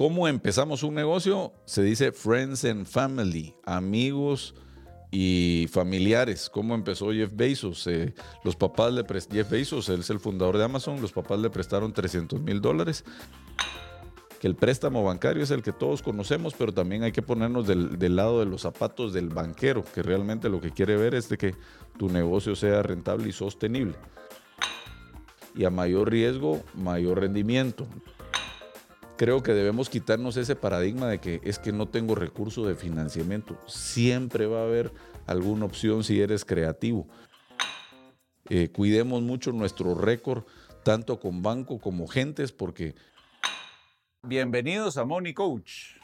¿Cómo empezamos un negocio? Se dice friends and family, amigos y familiares. ¿Cómo empezó Jeff Bezos? Eh, los papás le Jeff Bezos, él es el fundador de Amazon, los papás le prestaron 300 mil dólares. Que el préstamo bancario es el que todos conocemos, pero también hay que ponernos del, del, lado de los zapatos del banquero, que realmente lo que quiere ver es de que tu negocio sea rentable y sostenible. Y a mayor riesgo, mayor rendimiento creo que debemos quitarnos ese paradigma de que es que no tengo recurso de financiamiento. Siempre va a haber alguna opción si eres creativo. Eh, cuidemos mucho nuestro récord, tanto con banco como gentes, porque... Bienvenidos a Money Coach,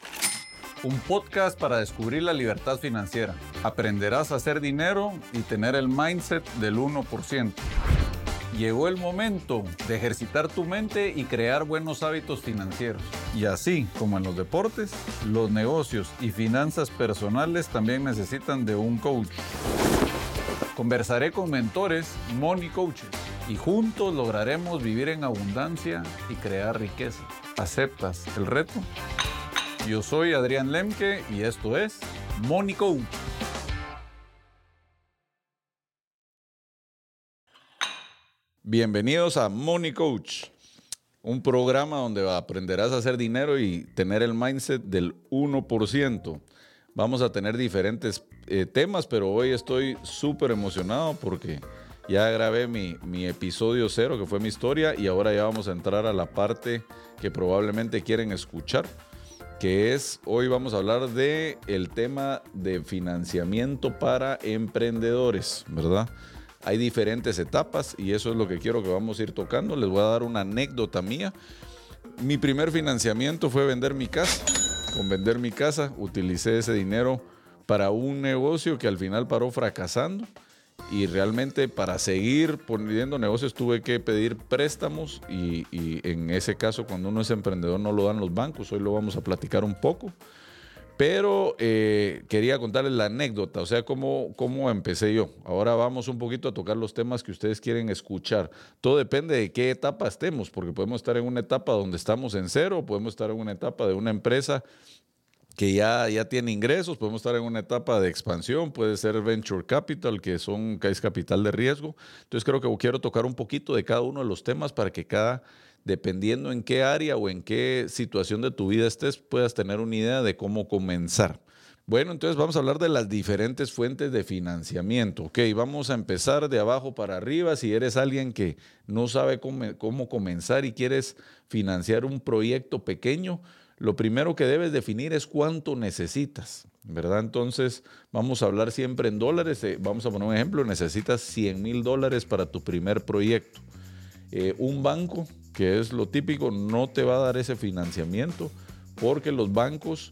un podcast para descubrir la libertad financiera. Aprenderás a hacer dinero y tener el mindset del 1%. Llegó el momento de ejercitar tu mente y crear buenos hábitos financieros. Y así como en los deportes, los negocios y finanzas personales también necesitan de un coach. Conversaré con mentores, money coaches, y juntos lograremos vivir en abundancia y crear riqueza. ¿Aceptas el reto? Yo soy Adrián Lemke y esto es Money Coach. Bienvenidos a Money Coach, un programa donde aprenderás a hacer dinero y tener el mindset del 1%. Vamos a tener diferentes eh, temas, pero hoy estoy súper emocionado porque ya grabé mi, mi, episodio cero, que fue mi historia, y ahora ya vamos a entrar a la parte que probablemente quieren escuchar, que es, hoy vamos a hablar de el tema de financiamiento para emprendedores, ¿verdad? Hay diferentes etapas y eso es lo que quiero que vamos a ir tocando. Les voy a dar una anécdota mía. Mi primer financiamiento fue vender mi casa. Con vender mi casa utilicé ese dinero para un negocio que al final paró fracasando y realmente para seguir poniendo negocios tuve que pedir préstamos y, y, en ese caso cuando uno es emprendedor no lo dan los bancos, hoy lo vamos a platicar un poco. Pero eh, quería contarles la anécdota, o sea, cómo, cómo empecé yo. Ahora vamos un poquito a tocar los temas que ustedes quieren escuchar. Todo depende de qué etapa estemos, porque podemos estar en una etapa donde estamos en cero, podemos estar en una etapa de una empresa que ya, ya tiene ingresos, podemos estar en una etapa de expansión, puede ser venture capital, que son que es capital de riesgo. Entonces creo que quiero tocar un poquito de cada uno de los temas para que cada dependiendo en qué área o en qué situación de tu vida estés, puedas tener una idea de cómo comenzar. Bueno, entonces vamos a hablar de las diferentes fuentes de financiamiento. Ok, vamos a empezar de abajo para arriba. Si eres alguien que no sabe cómo, comenzar y quieres financiar un proyecto pequeño, lo primero que debes definir es cuánto necesitas, ¿verdad? Entonces vamos a hablar siempre en dólares. Eh, vamos a poner un ejemplo, necesitas 100 mil dólares para tu primer proyecto. Eh, un banco que es lo típico, no te va a dar ese financiamiento porque los bancos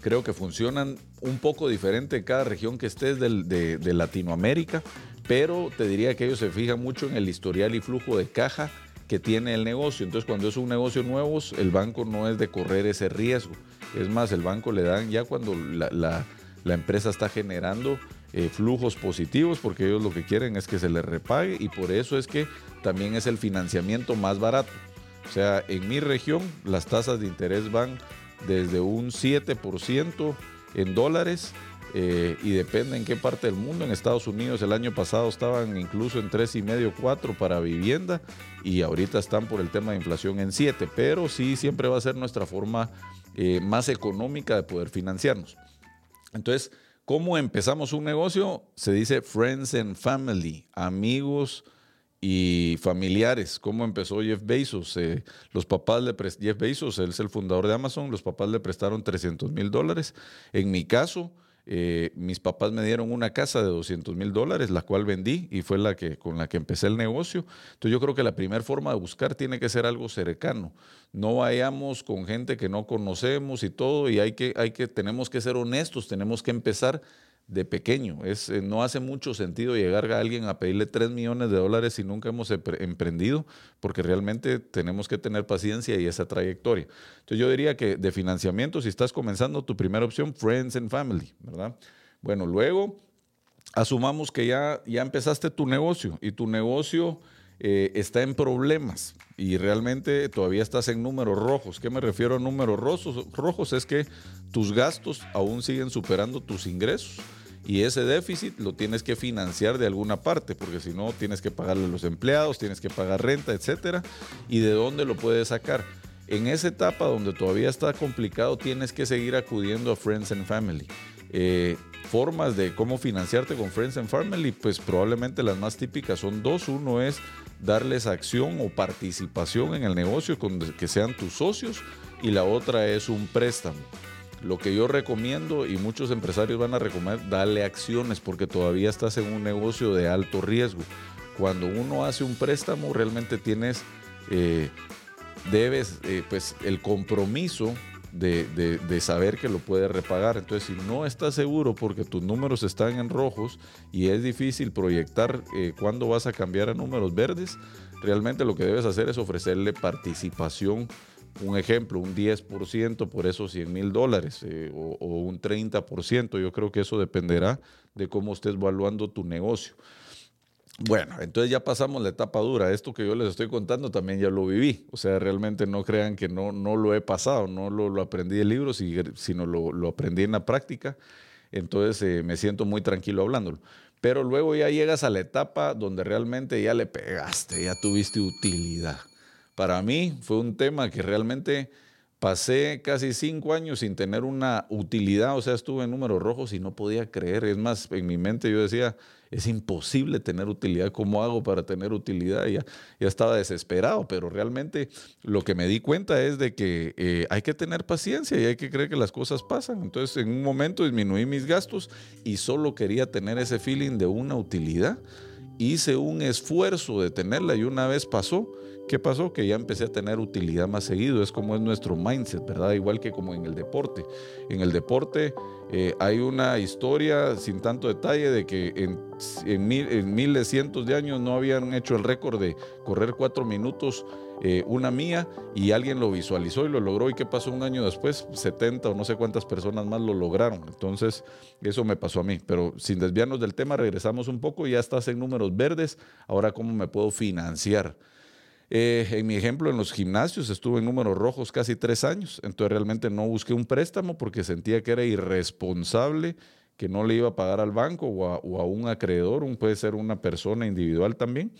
creo que funcionan un poco diferente en cada región que estés de, Latinoamérica, pero te diría que ellos se fijan mucho en el historial y flujo de caja que tiene el negocio. Entonces, cuando es un negocio nuevo, el banco no es de correr ese riesgo. Es más, el banco le dan ya cuando la empresa está generando eh, flujos positivos, porque ellos lo que quieren es que se les repague y por eso es que también es el financiamiento más barato. O sea, en mi región las tasas de interés van desde un 7% en dólares eh, y depende en qué parte del mundo. En Estados Unidos el año pasado estaban incluso en 3,5, 4 para vivienda y ahorita están por el tema de inflación en 7, pero sí siempre va a ser nuestra forma eh, más económica de poder financiarnos. Entonces, ¿cómo empezamos un negocio? Se dice friends and family, amigos y familiares. ¿Cómo empezó Jeff Bezos? Eh, los papás le Jeff Bezos, él es el fundador de Amazon, los papás le prestaron 300 mil dólares. En mi caso, eh, mis papás me dieron una casa de 200 mil dólares, la cual vendí y fue la que, con la que empecé el negocio. Entonces yo creo que la primera forma de buscar tiene que ser algo cercano. No vayamos con gente que no conocemos y todo, y hay que, hay que, tenemos que ser honestos, tenemos que empezar de pequeño. Es, eh, no hace mucho sentido llegar a alguien a pedirle 3 millones de dólares si nunca hemos emprendido, porque realmente tenemos que tener paciencia y esa trayectoria. Entonces yo diría que de financiamiento, si estás comenzando, tu primera opción, Friends and Family, ¿verdad? Bueno, luego asumamos que ya, ya empezaste tu negocio y tu negocio eh, está en problemas y realmente todavía estás en números rojos. ¿Qué me refiero a números rojos? Rojos es que tus gastos aún siguen superando tus ingresos y ese déficit lo tienes que financiar de alguna parte, porque si no tienes que pagarle a los empleados, tienes que pagar renta, etcétera. ¿Y de dónde lo puedes sacar? En esa etapa donde todavía está complicado, tienes que seguir acudiendo a Friends and Family. Eh, formas de cómo financiarte con Friends and Family, pues probablemente las más típicas son dos. Uno es darles acción o participación en el negocio con que sean tus socios y la otra es un préstamo. Lo que yo recomiendo y muchos empresarios van a recomendar, darle acciones porque todavía estás en un negocio de alto riesgo. Cuando uno hace un préstamo realmente tienes, eh, debes, eh, pues el compromiso de, saber que lo puedes repagar. Entonces, si no estás seguro porque tus números están en rojos y es difícil proyectar eh, cuándo vas a cambiar a números verdes, realmente lo que debes hacer es ofrecerle participación. Un ejemplo, un 10% por esos 100 mil dólares eh, o, o un 30%. Yo creo que eso dependerá de cómo estés evaluando tu negocio. Bueno, entonces ya pasamos la etapa dura. Esto que yo les estoy contando también ya lo viví. O sea, realmente no crean que no, no lo he pasado, no lo, aprendí de libros, sino lo, aprendí en la práctica. Entonces eh, me siento muy tranquilo hablándolo. Pero luego ya llegas a la etapa donde realmente ya le pegaste, ya tuviste utilidad. Para mí fue un tema que realmente pasé casi cinco años sin tener una utilidad. O sea, estuve en números rojos y no podía creer. Es más, en mi mente yo decía, es imposible tener utilidad. ¿Cómo hago para tener utilidad? Ya, ya estaba desesperado, pero realmente lo que me di cuenta es de que eh, hay que tener paciencia y hay que creer que las cosas pasan. Entonces, en un momento disminuí mis gastos y solo quería tener ese feeling de una utilidad. Hice un esfuerzo de tenerla y una vez pasó. ¿Qué pasó? Que ya empecé a tener utilidad más seguido. Es como es nuestro mindset, ¿verdad? Igual que como en el deporte. En el deporte eh, hay una historia sin tanto detalle de que en, en, miles, cientos de años no habían hecho el récord de correr cuatro minutos eh, una mía y alguien lo visualizó y lo logró. ¿Y qué pasó un año después? 70 o no sé cuántas personas más lo lograron. Entonces, eso me pasó a mí. Pero sin desviarnos del tema, regresamos un poco. Ya estás en números verdes. Ahora, ¿cómo me puedo financiar? Eh, en mi ejemplo, en los gimnasios estuve en números rojos casi tres años, entonces realmente no busqué un préstamo porque sentía que era irresponsable, que no le iba a pagar al banco o a, un acreedor, un, puede ser una persona individual también.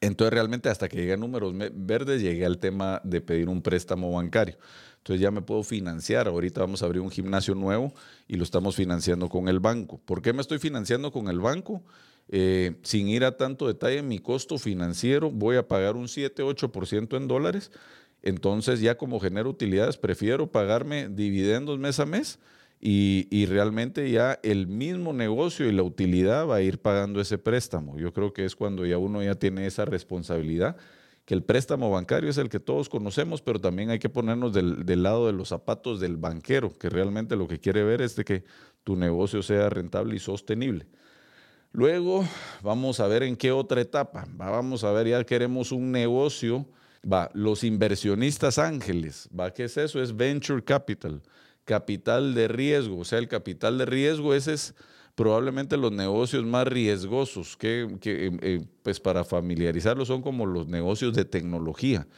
Entonces realmente hasta que llegué a números verdes llegué al tema de pedir un préstamo bancario. Entonces ya me puedo financiar. Ahorita vamos a abrir un gimnasio nuevo y lo estamos financiando con el banco. ¿Por qué me estoy financiando con el banco? Eh, sin ir a tanto detalle, mi costo financiero voy a pagar un 7-8% en dólares. Entonces ya como genero utilidades, prefiero pagarme dividendos mes a mes y, realmente ya el mismo negocio y la utilidad va a ir pagando ese préstamo. Yo creo que es cuando ya uno ya tiene esa responsabilidad, que el préstamo bancario es el que todos conocemos, pero también hay que ponernos del, del lado de los zapatos del banquero, que realmente lo que quiere ver es de que tu negocio sea rentable y sostenible. Luego vamos a ver en qué otra etapa. Vamos a ver, ya queremos un negocio. Va, los inversionistas ángeles. Va, ¿qué es eso? Es venture capital, capital de riesgo. O sea, el capital de riesgo, ese es probablemente los negocios más riesgosos, que, eh, eh, pues para familiarizarlos son como los negocios de tecnología.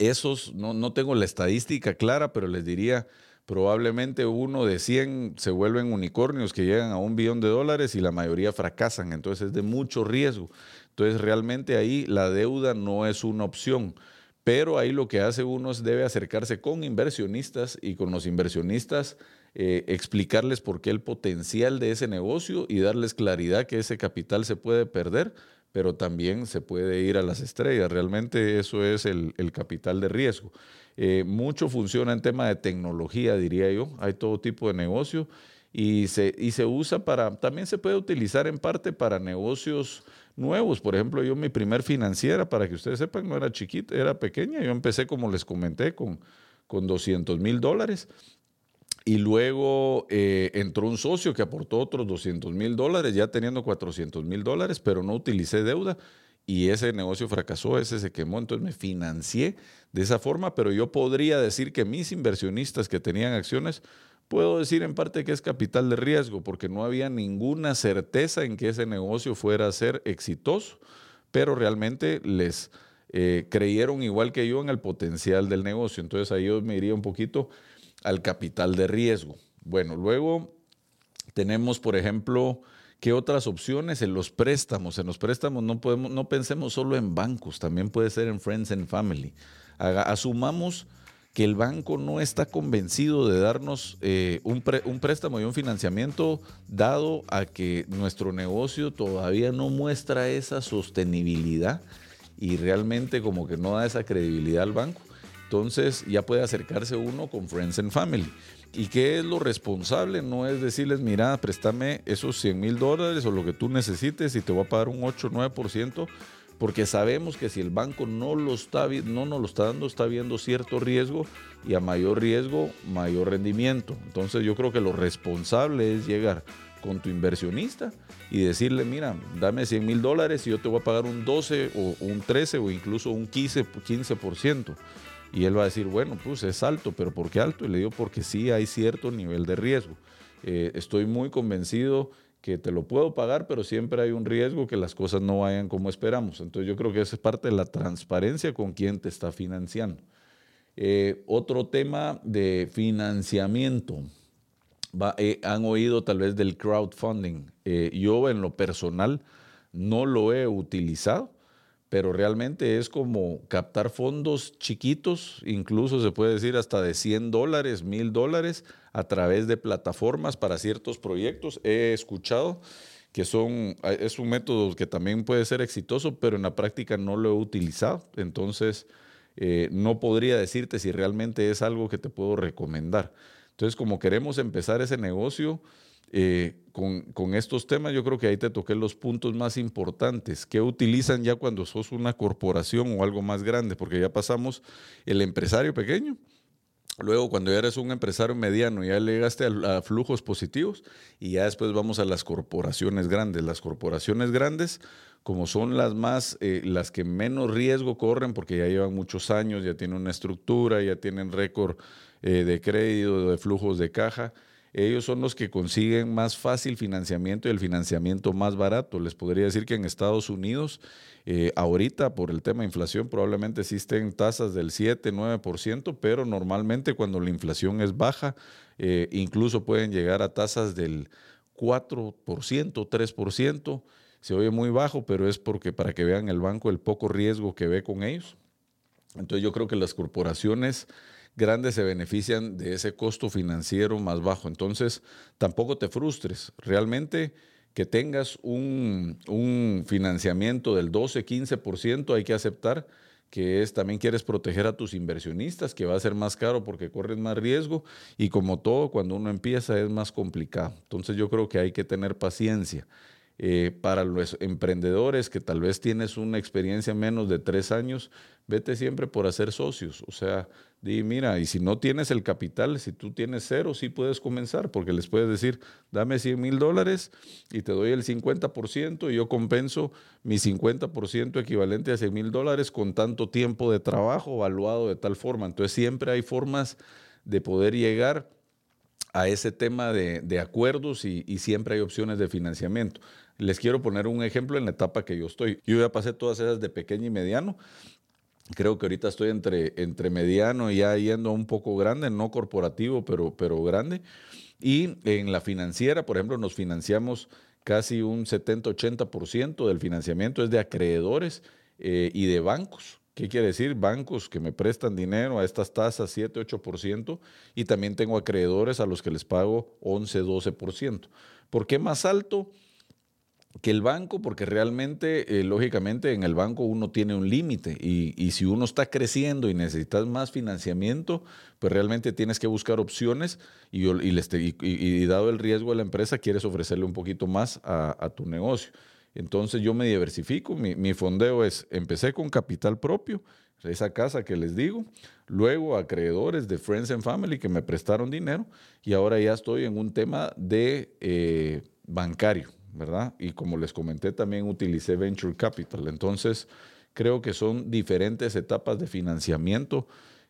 Esos, no, no tengo la estadística clara, pero les diría probablemente uno de 100 se vuelven unicornios que llegan a un billón de dólares y la mayoría fracasan. Entonces es de mucho riesgo. Entonces realmente ahí la deuda no es una opción. Pero ahí lo que hace uno es debe acercarse con inversionistas y con los inversionistas eh, explicarles por qué el potencial de ese negocio y darles claridad que ese capital se puede perder, pero también se puede ir a las estrellas. Realmente eso es el, el capital de riesgo. Eh, mucho funciona en tema de tecnología, diría yo. Hay todo tipo de negocio y se, y se usa para, también se puede utilizar en parte para negocios nuevos. Por ejemplo, yo mi primer financiera, para que ustedes sepan, no era chiquita, era pequeña. Yo empecé, como les comenté, con, con 200 mil dólares. Y luego eh, entró un socio que aportó otros 200 mil dólares, ya teniendo 400 mil dólares, pero no utilicé deuda y ese negocio fracasó, ese se quemó, entonces me financié de esa forma, pero yo podría decir que mis inversionistas que tenían acciones, puedo decir en parte que es capital de riesgo, porque no había ninguna certeza en que ese negocio fuera a ser exitoso, pero realmente les eh, creyeron igual que yo en el potencial del negocio. Entonces ahí yo me iría un poquito al capital de riesgo. Bueno, luego tenemos, por ejemplo, ¿qué otras opciones en los préstamos? En los préstamos no, podemos, no pensemos solo en bancos, también puede ser en Friends and Family. asumamos que el banco no está convencido de darnos eh, un, un, préstamo y un financiamiento dado a que nuestro negocio todavía no muestra esa sostenibilidad y realmente como que no da esa credibilidad al banco. Entonces ya puede acercarse uno con Friends and Family. ¿Y qué es lo responsable? No es decirles, mira, préstame esos 100 mil dólares o lo que tú necesites y te voy a pagar un 8 o 9%, porque sabemos que si el banco no, lo está, no nos lo está dando, está viendo cierto riesgo y a mayor riesgo, mayor rendimiento. Entonces yo creo que lo responsable es llegar con tu inversionista y decirle, mira, dame 100 mil dólares y yo te voy a pagar un 12 o un 13 o incluso un 15%. 15%. Y él va a decir, bueno, pues es alto, pero ¿por qué alto? Y le digo, porque sí hay cierto nivel de riesgo. Eh, estoy muy convencido que te lo puedo pagar, pero siempre hay un riesgo que las cosas no vayan como esperamos. Entonces yo creo que esa es parte de la transparencia con quien te está financiando. Eh, otro tema de financiamiento. Eh, han oído tal vez del crowdfunding. yo en lo personal no lo he utilizado pero realmente es como captar fondos chiquitos, incluso se puede decir hasta de 100 dólares, 1000 dólares, a través de plataformas para ciertos proyectos. He escuchado que son, es un método que también puede ser exitoso, pero en la práctica no lo he utilizado. Entonces, eh, no podría decirte si realmente es algo que te puedo recomendar. Entonces, como queremos empezar ese negocio, eh, con, estos temas, yo creo que ahí te toqué los puntos más importantes. ¿Qué utilizan ya cuando sos una corporación o algo más grande? Porque ya pasamos el empresario pequeño. Luego, cuando ya eres un empresario mediano, ya llegaste a, flujos positivos y ya después vamos a las corporaciones grandes. Las corporaciones grandes, como son las más, eh, las que menos riesgo corren porque ya llevan muchos años, ya tienen una estructura, ya tienen récord eh, de crédito, de flujos de caja, ellos son los que consiguen más fácil financiamiento y el financiamiento más barato. Les podría decir que en Estados Unidos, eh, ahorita por el tema de inflación, probablemente existen tasas del 7, 9%, pero normalmente cuando la inflación es baja, eh, incluso pueden llegar a tasas del 4%, 3%. Se oye muy bajo, pero es porque para que vean el banco el poco riesgo que ve con ellos. Entonces yo creo que las corporaciones grandes se benefician de ese costo financiero más bajo. Entonces, tampoco te frustres. Realmente que tengas un, financiamiento del 12, 15%, hay que aceptar que es también quieres proteger a tus inversionistas, que va a ser más caro porque corren más riesgo y como todo, cuando uno empieza es más complicado. Entonces yo creo que hay que tener paciencia. Eh, para los emprendedores que tal vez tienes una experiencia menos de tres años, vete siempre por hacer socios. O sea, di, mira, y si no tienes el capital, si tú tienes cero, sí puedes comenzar, porque les puedes decir, dame 100 mil dólares y te doy el 50% y yo compenso mi 50% equivalente a 100 mil dólares con tanto tiempo de trabajo evaluado de tal forma. Entonces siempre hay formas de poder llegar a ese tema de, acuerdos y, y, siempre hay opciones de financiamiento. Les quiero poner un ejemplo en la etapa que yo estoy. Yo ya pasé todas esas de pequeño y mediano. Creo que ahorita estoy entre, entre mediano y ya yendo un poco grande, no corporativo, pero, pero grande. Y en la financiera, por ejemplo, nos financiamos casi un 70-80% del financiamiento es de acreedores eh, y de bancos. ¿Qué quiere decir? Bancos que me prestan dinero a estas tasas 7-8% y también tengo acreedores a los que les pago 11-12%. ¿Por qué más alto? que el banco, porque realmente, eh, lógicamente, en el banco uno tiene un límite y, si uno está creciendo y necesitas más financiamiento, pues realmente tienes que buscar opciones y, dado el riesgo de la empresa, quieres ofrecerle un poquito más a, tu negocio. Entonces yo me diversifico, mi, fondeo es, empecé con capital propio, esa casa que les digo, luego acreedores de Friends and Family que me prestaron dinero y ahora ya estoy en un tema de eh, bancario ¿verdad? Y como les comenté, también utilicé Venture Capital. Entonces, creo que son diferentes etapas de financiamiento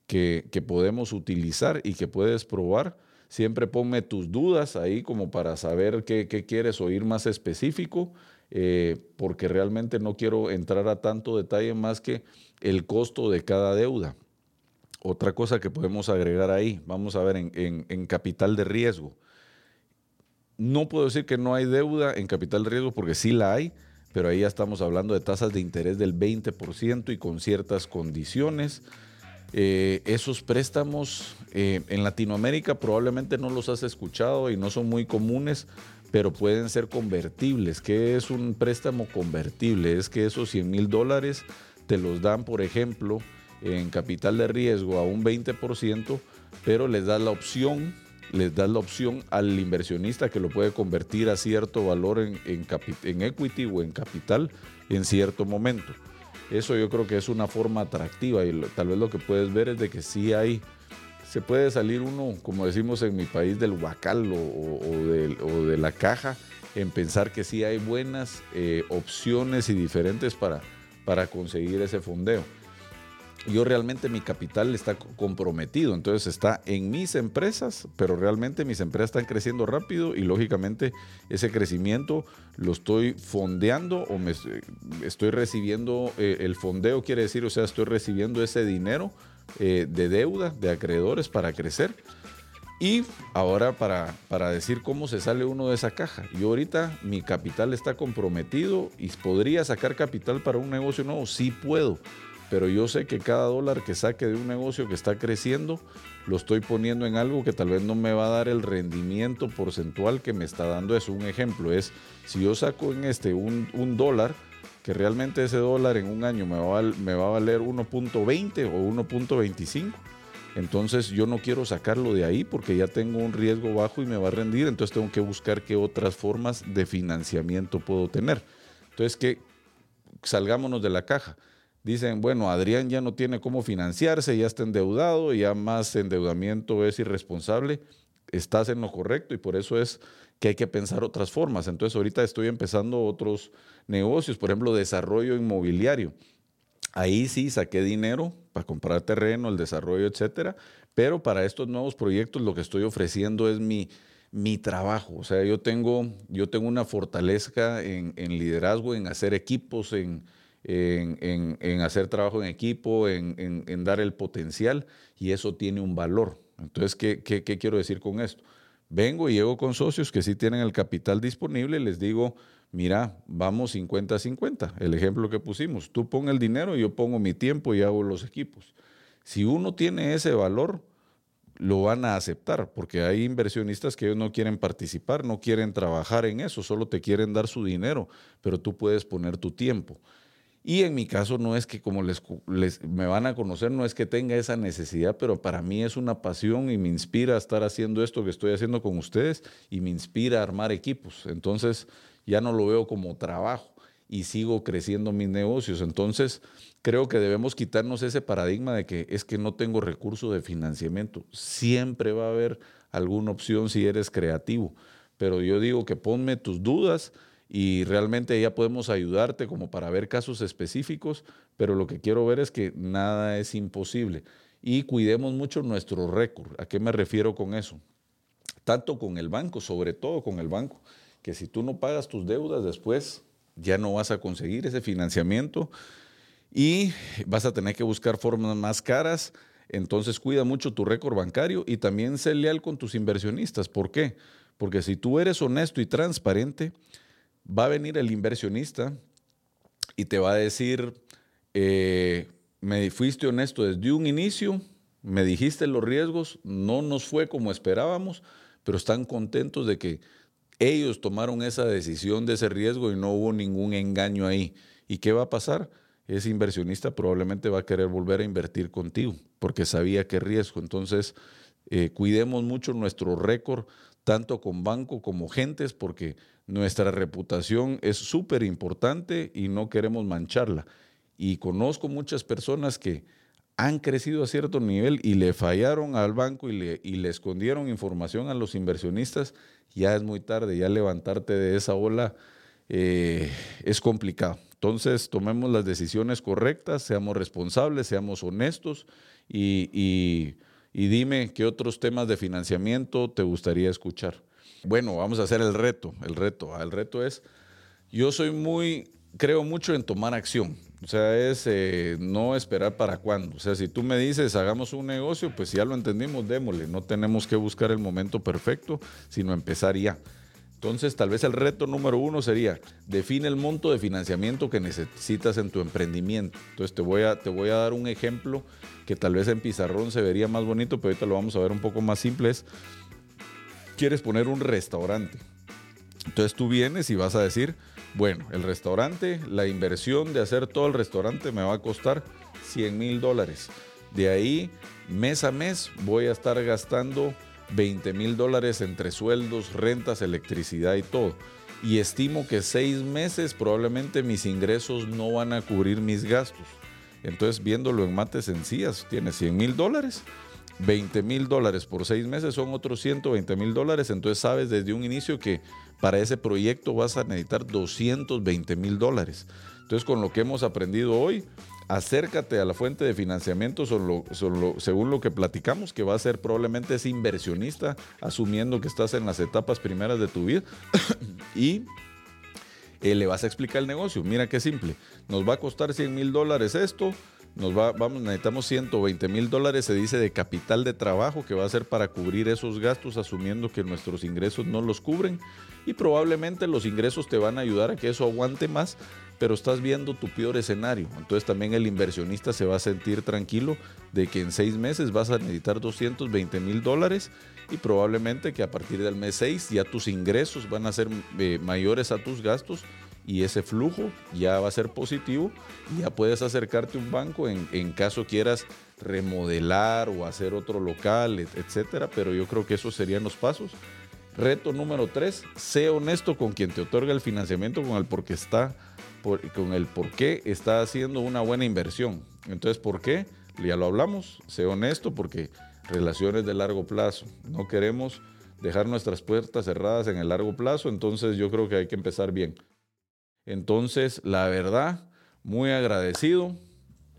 que, podemos utilizar y que puedes probar. Siempre ponme tus dudas ahí como para saber qué, quieres oír más específico. Eh, porque realmente no quiero entrar a tanto detalle más que el costo de cada deuda. Otra cosa que podemos agregar ahí, vamos a ver en, capital de riesgo. No puedo decir que no hay deuda en capital de riesgo porque sí la hay, pero ahí ya estamos hablando de tasas de interés del 20% y con ciertas condiciones. Eh, esos préstamos eh, en Latinoamérica probablemente no los has escuchado y no son muy comunes, pero pueden ser convertibles. ¿Qué es un préstamo convertible? Es que esos 100 mil dólares te los dan, por ejemplo, en capital de riesgo a un 20%, pero les da la opción, les da la opción al inversionista que lo puede convertir a cierto valor en, en, equity o en capital en cierto momento. Eso yo creo que es una forma atractiva y tal vez lo que puedes ver es de que sí hay, se puede salir uno, como decimos en mi país, del huacal o, de, la caja en pensar que sí hay buenas eh, opciones y diferentes para, conseguir ese fondeo. Yo realmente mi capital está comprometido, entonces está en mis empresas, pero realmente mis empresas están creciendo rápido y lógicamente ese crecimiento lo estoy fondeando o me estoy recibiendo eh, el fondeo quiere decir, o sea, estoy recibiendo ese dinero eh, de deuda de acreedores para crecer. Y ahora para, para decir cómo se sale uno de esa caja. Yo ahorita mi capital está comprometido y podría sacar capital para un negocio nuevo. Sí puedo pero yo sé que cada dólar que saque de un negocio que está creciendo, lo estoy poniendo en algo que tal vez no me va a dar el rendimiento porcentual que me está dando eso. Un ejemplo es, si yo saco en este un, dólar, que realmente ese dólar en un año me va a, valer 1.20 o 1.25, entonces yo no quiero sacarlo de ahí porque ya tengo un riesgo bajo y me va a rendir, entonces tengo que buscar qué otras formas de financiamiento puedo tener. Entonces que salgámonos de la caja. Dicen, bueno, Adrián ya no tiene cómo financiarse, ya está endeudado, ya más endeudamiento es irresponsable, estás en lo correcto y por eso es que hay que pensar otras formas. Entonces ahorita estoy empezando otros negocios, por ejemplo, desarrollo inmobiliario. Ahí sí saqué dinero para comprar terreno, el desarrollo, etcétera, pero para estos nuevos proyectos lo que estoy ofreciendo es mi, mi trabajo. O sea, yo tengo, yo tengo una fortaleza en, liderazgo, en hacer equipos, en, en, hacer trabajo en equipo, en, dar el potencial y eso tiene un valor. Entonces, ¿qué, quiero decir con esto? Vengo y llego con socios que sí tienen el capital disponible, les digo, mira, vamos 50-50, el ejemplo que pusimos, tú pon el dinero, yo pongo mi tiempo y hago los equipos. Si uno tiene ese valor, lo van a aceptar, porque hay inversionistas que no quieren participar, no quieren trabajar en eso, solo te quieren dar su dinero, pero tú puedes poner tu tiempo. Y en mi caso no es que como les, me van a conocer, no es que tenga esa necesidad, pero para mí es una pasión y me inspira estar haciendo esto que estoy haciendo con ustedes y me inspira a armar equipos. Entonces ya no lo veo como trabajo y sigo creciendo mis negocios. Entonces creo que debemos quitarnos ese paradigma de que es que no tengo recurso de financiamiento. Siempre va a haber alguna opción si eres creativo. Pero yo digo que ponme tus dudas y realmente ya podemos ayudarte como para ver casos específicos, pero lo que quiero ver es que nada es imposible y cuidemos mucho nuestro récord. ¿A qué me refiero con eso? Tanto con el banco, sobre todo con el banco, que si tú no pagas tus deudas después ya no vas a conseguir ese financiamiento y vas a tener que buscar formas más caras. Entonces cuida mucho tu récord bancario y también sé leal con tus inversionistas. ¿Por qué? Porque si tú eres honesto y transparente, va a venir el inversionista y te va a decir, eh, me fuiste honesto desde un inicio, me dijiste los riesgos, no nos fue como esperábamos, pero están contentos de que ellos tomaron esa decisión de ese riesgo y no hubo ningún engaño ahí. ¿Y qué va a pasar? Ese inversionista probablemente va a querer volver a invertir contigo porque sabía qué riesgo. Entonces, eh, cuidemos mucho nuestro récord, tanto con banco como gentes, porque nuestra reputación es súper importante y no queremos mancharla. Y conozco muchas personas que han crecido a cierto nivel y le fallaron al banco y le, y le escondieron información a los inversionistas, ya es muy tarde, ya levantarte de esa ola eh, es complicado. Entonces, tomemos las decisiones correctas, seamos responsables, seamos honestos y, y, y dime qué otros temas de financiamiento te gustaría escuchar. Bueno, vamos a hacer el reto. El reto, el reto es Yo soy muy, creo mucho en tomar acción. O sea, es eh, no esperar para cuándo. O sea, si tú me dices, hagamos un negocio, pues ya lo entendimos, démosle. No tenemos que buscar el momento perfecto, sino empezar ya. Entonces, tal vez el reto número uno sería, define el monto de financiamiento que necesitas en tu emprendimiento. Entonces, te voy a, te voy a dar un ejemplo que tal vez en pizarrón se vería más bonito, pero ahorita lo vamos a ver un poco más simple. Es, quieres poner un restaurante. Entonces, tú vienes y vas a decir, bueno, el restaurante, la inversión de hacer todo el restaurante me va a costar 100 mil dólares. De ahí, mes a mes, voy a estar gastando 20 mil dólares entre sueldos, rentas, electricidad y todo. Y estimo que seis meses probablemente mis ingresos no van a cubrir mis gastos. Entonces, viéndolo en mates sencillas, tiene 100 mil dólares, 20 mil dólares por seis meses son otros 120 mil dólares. Entonces, sabes desde un inicio que para ese proyecto vas a necesitar 220 mil dólares. Entonces, con lo que hemos aprendido hoy, acércate a la fuente de financiamiento según lo que platicamos, que va a ser probablemente ese inversionista, asumiendo que estás en las etapas primeras de tu vida, y eh, le vas a explicar el negocio. Mira qué simple, nos va a costar 100 mil dólares esto, nos va, vamos, necesitamos 120 mil dólares, se dice, de capital de trabajo que va a ser para cubrir esos gastos, asumiendo que nuestros ingresos no los cubren. Y probablemente los ingresos te van a ayudar a que eso aguante más, pero estás viendo tu peor escenario. Entonces también el inversionista se va a sentir tranquilo de que en seis meses vas a necesitar 220 mil dólares y probablemente que a partir del mes 6 ya tus ingresos van a ser eh, mayores a tus gastos y ese flujo ya va a ser positivo y ya puedes acercarte a un banco en, en caso quieras remodelar o hacer otro local, etcétera, pero yo creo que esos serían los pasos. Reto número tres, sé honesto con quien te otorga el financiamiento, con el por qué está, con el por qué está haciendo una buena inversión. Entonces, ¿por qué? Ya lo hablamos, sé honesto porque relaciones de largo plazo. No queremos dejar nuestras puertas cerradas en el largo plazo, entonces yo creo que hay que empezar bien. Entonces, la verdad, muy agradecido,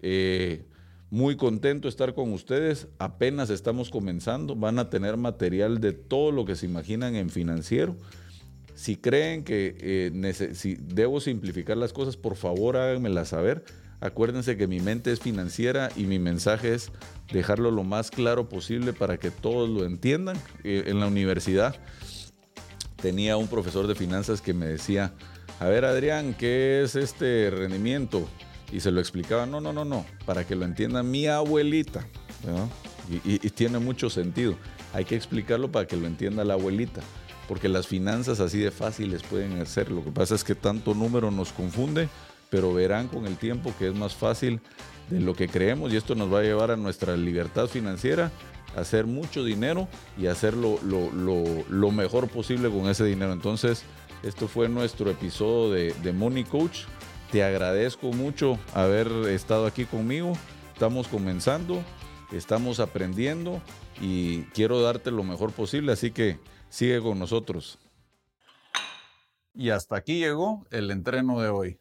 eh, muy contento de estar con ustedes. Apenas estamos comenzando, van a tener material de todo lo que se imaginan en financiero. Si creen que eh, debo simplificar las cosas, por favor háganmela saber. Acuérdense que mi mente es financiera y mi mensaje es dejarlo lo más claro posible para que todos lo entiendan. Eh, en la universidad tenía un profesor de finanzas que me decía, a ver Adrián, ¿qué es este rendimiento? Y se lo explicaba, no, no, no, no, para que lo entienda mi abuelita. Y, tiene mucho sentido. Hay que explicarlo para que lo entienda la abuelita, porque las finanzas así de fáciles pueden ser. Lo que pasa es que tanto número nos confunde, pero verán con el tiempo que es más fácil de lo que creemos y esto nos va a llevar a nuestra libertad financiera, a hacer mucho dinero y hacer lo, lo mejor posible con ese dinero. Entonces, esto fue nuestro episodio de, de Money Coach. Te agradezco mucho haber estado aquí conmigo. Estamos comenzando, estamos aprendiendo y quiero darte lo mejor posible, así que sigue con nosotros. Y hasta aquí llegó el entreno de hoy.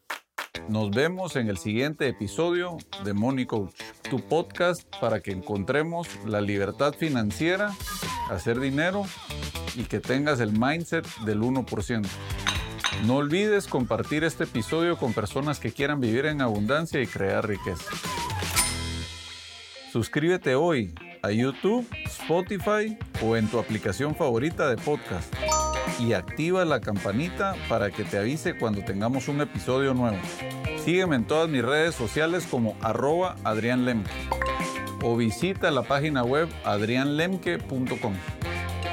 Nos vemos en el siguiente episodio de Money Coach, tu podcast para que encontremos la libertad financiera, hacer dinero y que tengas el mindset del 1%. No olvides compartir este episodio con personas que quieran vivir en abundancia y crear riqueza. Suscríbete hoy a YouTube, Spotify o en tu aplicación favorita de podcast y activa la campanita para que te avise cuando tengamos un episodio nuevo. Sígueme en todas mis redes sociales como arroba o visita la página web adrianlemke.com.